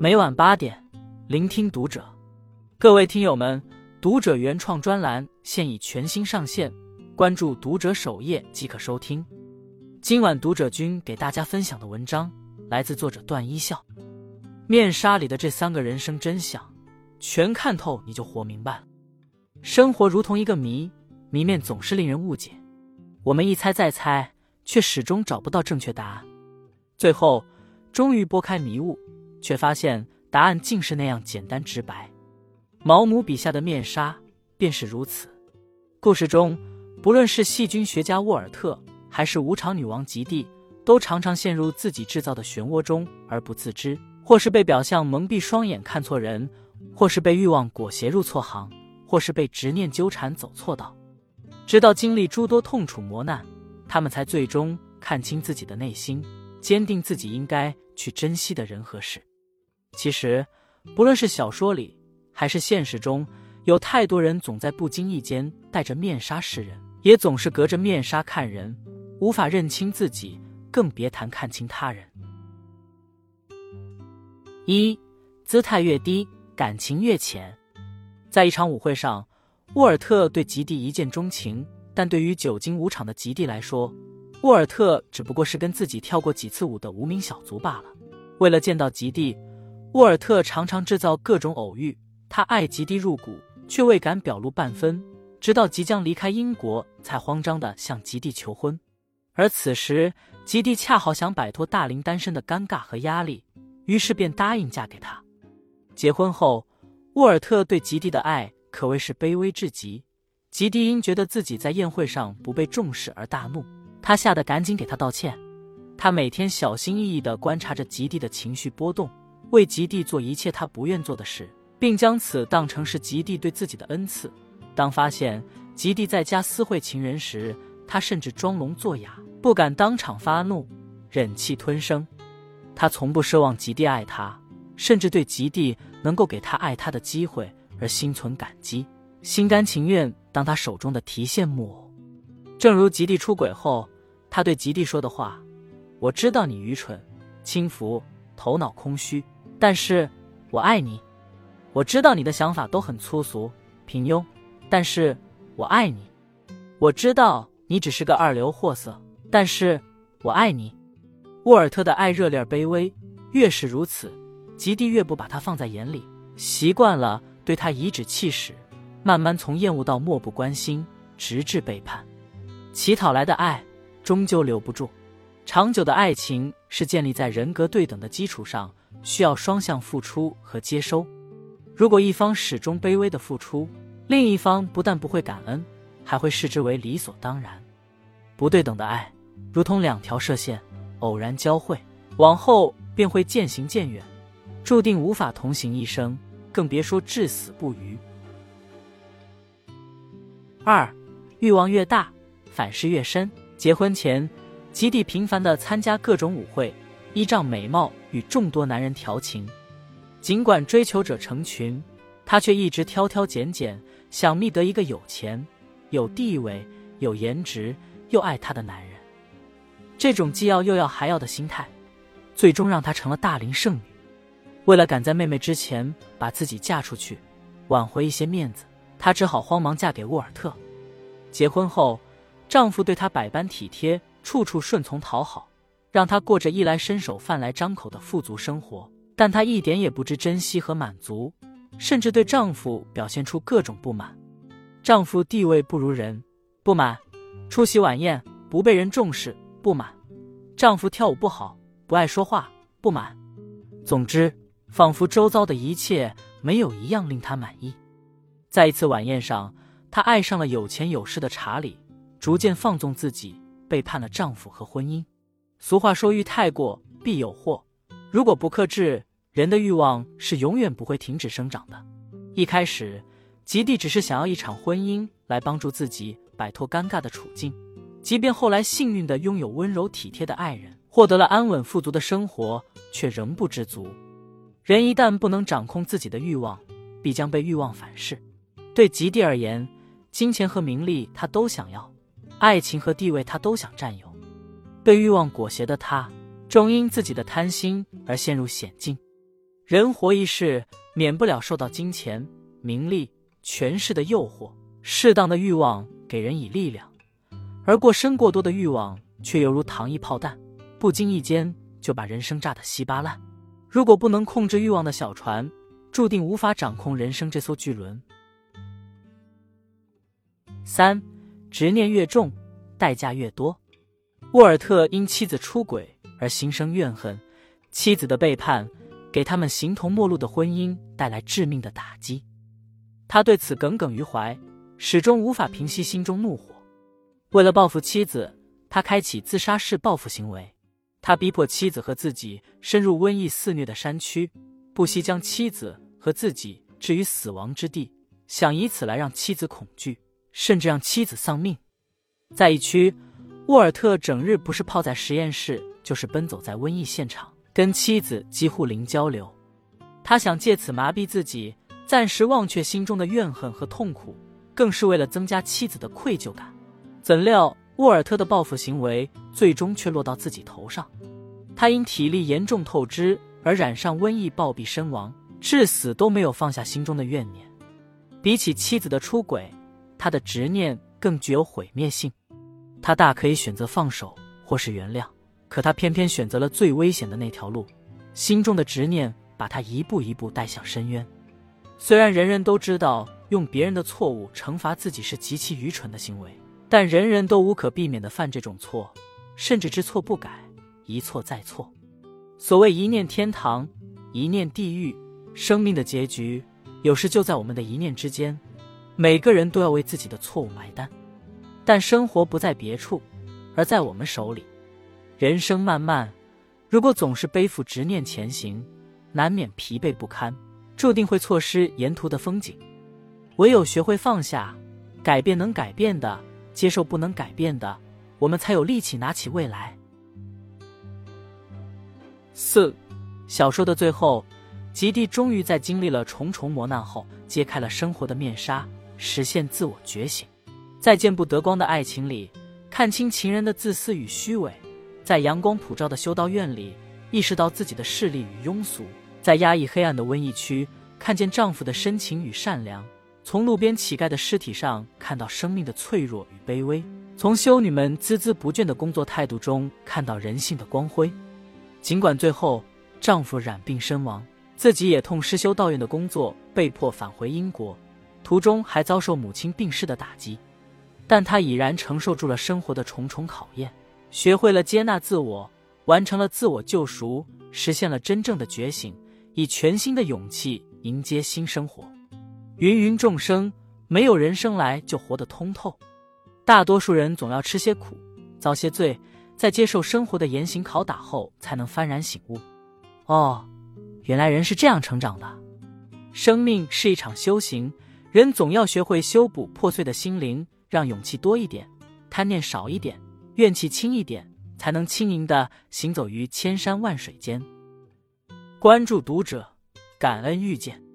每晚八点，聆听读者。各位听友们，读者原创专栏现已全新上线，关注读者首页即可收听。今晚读者君给大家分享的文章来自作者段一笑。面纱里的这三个人生真相，全看透你就活明白了。生活如同一个谜，谜面总是令人误解，我们一猜再猜，却始终找不到正确答案。最后，终于拨开迷雾。却发现答案竟是那样简单直白。毛姆笔下的面纱便是如此。故事中，不论是细菌学家沃尔特，还是无常女王吉蒂，都常常陷入自己制造的漩涡中而不自知，或是被表象蒙蔽双眼看错人，或是被欲望裹挟入错行，或是被执念纠缠走错道。直到经历诸多痛楚磨难，他们才最终看清自己的内心，坚定自己应该去珍惜的人和事。其实，不论是小说里还是现实中，有太多人总在不经意间戴着面纱示人，也总是隔着面纱看人，无法认清自己，更别谈看清他人。一，姿态越低，感情越浅。在一场舞会上，沃尔特对吉蒂一见钟情，但对于久经舞场的吉蒂来说，沃尔特只不过是跟自己跳过几次舞的无名小卒罢了。为了见到吉蒂。沃尔特常常制造各种偶遇，他爱吉蒂入骨，却未敢表露半分，直到即将离开英国，才慌张地向吉蒂求婚。而此时，吉蒂恰好想摆脱大龄单身的尴尬和压力，于是便答应嫁给他。结婚后，沃尔特对吉蒂的爱可谓是卑微至极。吉蒂因觉得自己在宴会上不被重视而大怒，他吓得赶紧给他道歉。他每天小心翼翼地观察着吉蒂的情绪波动。为吉蒂做一切他不愿做的事，并将此当成是吉蒂对自己的恩赐。当发现吉蒂在家私会情人时，他甚至装聋作哑，不敢当场发怒，忍气吞声。他从不奢望吉蒂爱他，甚至对吉蒂能够给他爱他的机会而心存感激，心甘情愿当他手中的提线木偶。正如吉蒂出轨后，他对吉蒂说的话：“我知道你愚蠢、轻浮、头脑空虚。”但是，我爱你。我知道你的想法都很粗俗、平庸，但是我爱你。我知道你只是个二流货色，但是我爱你。沃尔特的爱热烈而卑微，越是如此，吉蒂越不把他放在眼里，习惯了对他颐指气使，慢慢从厌恶到漠不关心，直至背叛。乞讨来的爱终究留不住。长久的爱情是建立在人格对等的基础上。需要双向付出和接收。如果一方始终卑微的付出，另一方不但不会感恩，还会视之为理所当然。不对等的爱，如同两条射线，偶然交汇，往后便会渐行渐远，注定无法同行一生，更别说至死不渝。二，欲望越大，反噬越深。结婚前，吉蒂频繁的参加各种舞会。依仗美貌与众多男人调情，尽管追求者成群，她却一直挑挑拣拣，想觅得一个有钱、有地位、有颜值又爱她的男人。这种既要又要还要的心态，最终让她成了大龄剩女。为了赶在妹妹之前把自己嫁出去，挽回一些面子，她只好慌忙嫁给沃尔特。结婚后，丈夫对她百般体贴，处处顺从讨好。让她过着衣来伸手、饭来张口的富足生活，但她一点也不知珍惜和满足，甚至对丈夫表现出各种不满。丈夫地位不如人，不满；出席晚宴不被人重视，不满；丈夫跳舞不好，不爱说话，不满。总之，仿佛周遭的一切没有一样令她满意。在一次晚宴上，她爱上了有钱有势的查理，逐渐放纵自己，背叛了丈夫和婚姻。俗话说：“欲太过，必有祸。”如果不克制，人的欲望是永远不会停止生长的。一开始，吉蒂只是想要一场婚姻来帮助自己摆脱尴尬的处境，即便后来幸运的拥有温柔体贴的爱人，获得了安稳富足的生活，却仍不知足。人一旦不能掌控自己的欲望，必将被欲望反噬。对吉蒂而言，金钱和名利他都想要，爱情和地位他都想占有。被欲望裹挟的他，终因自己的贪心而陷入险境。人活一世，免不了受到金钱、名利、权势的诱惑。适当的欲望给人以力量，而过深过多的欲望却犹如糖衣炮弹，不经意间就把人生炸得稀巴烂。如果不能控制欲望的小船，注定无法掌控人生这艘巨轮。三，执念越重，代价越多。沃尔特因妻子出轨而心生怨恨，妻子的背叛。给他们形同陌路的婚姻带来致命的打击，他对此耿耿于怀，始终无法平息心中怒火。为了报复妻子，他开启自杀式报复行为。他逼迫妻子和自己深入瘟疫肆虐的山区，不惜将妻子和自己置于死亡之地，想以此来让妻子恐惧，甚至让妻子丧命。在疫区，沃尔特整日不是泡在实验室，就是奔走在瘟疫现场。跟妻子几乎零交流，他想借此麻痹自己，暂时忘却心中的怨恨和痛苦，更是为了增加妻子的愧疚感。怎料沃尔特的报复行为最终却落到自己头上，他因体力严重透支而染上瘟疫暴毙身亡，至死都没有放下心中的怨念。比起妻子的出轨，他的执念更具有毁灭性。他大可以选择放手或是原谅。可他偏偏选择了最危险的那条路，心中的执念把他一步一步带向深渊。虽然人人都知道用别人的错误惩罚自己是极其愚蠢的行为，但人人都无可避免的犯这种错，甚至知错不改，一错再错。所谓一念天堂，一念地狱，生命的结局有时就在我们的一念之间。每个人都要为自己的错误埋单，但生活不在别处，而在我们手里。人生漫漫，如果总是背负执念前行，难免疲惫不堪，注定会错失沿途的风景。唯有学会放下，改变能改变的，接受不能改变的，我们才有力气拿起未来。四，小说的最后，吉蒂终于在经历了重重磨难后，揭开了生活的面纱，实现自我觉醒。在见不得光的爱情里，看清情人的自私与虚伪。在阳光普照的修道院里，意识到自己的势力与庸俗；在压抑黑暗的瘟疫区，看见丈夫的深情与善良；从路边乞丐的尸体上看到生命的脆弱与卑微；从修女们孜孜不倦的工作态度中看到人性的光辉。尽管最后丈夫染病身亡，自己也痛失修道院的工作，被迫返回英国，途中还遭受母亲病逝的打击，但他已然承受住了生活的重重考验。学会了接纳自我，完成了自我救赎，实现了真正的觉醒，以全新的勇气迎接新生活。芸芸众生，没有人生来就活得通透，大多数人总要吃些苦，遭些罪，在接受生活的严刑拷打后，才能幡然醒悟。哦，原来人是这样成长的。生命是一场修行，人总要学会修补破碎的心灵，让勇气多一点，贪念少一点。怨气轻一点，才能轻盈的行走于千山万水间。关注读者，感恩遇见。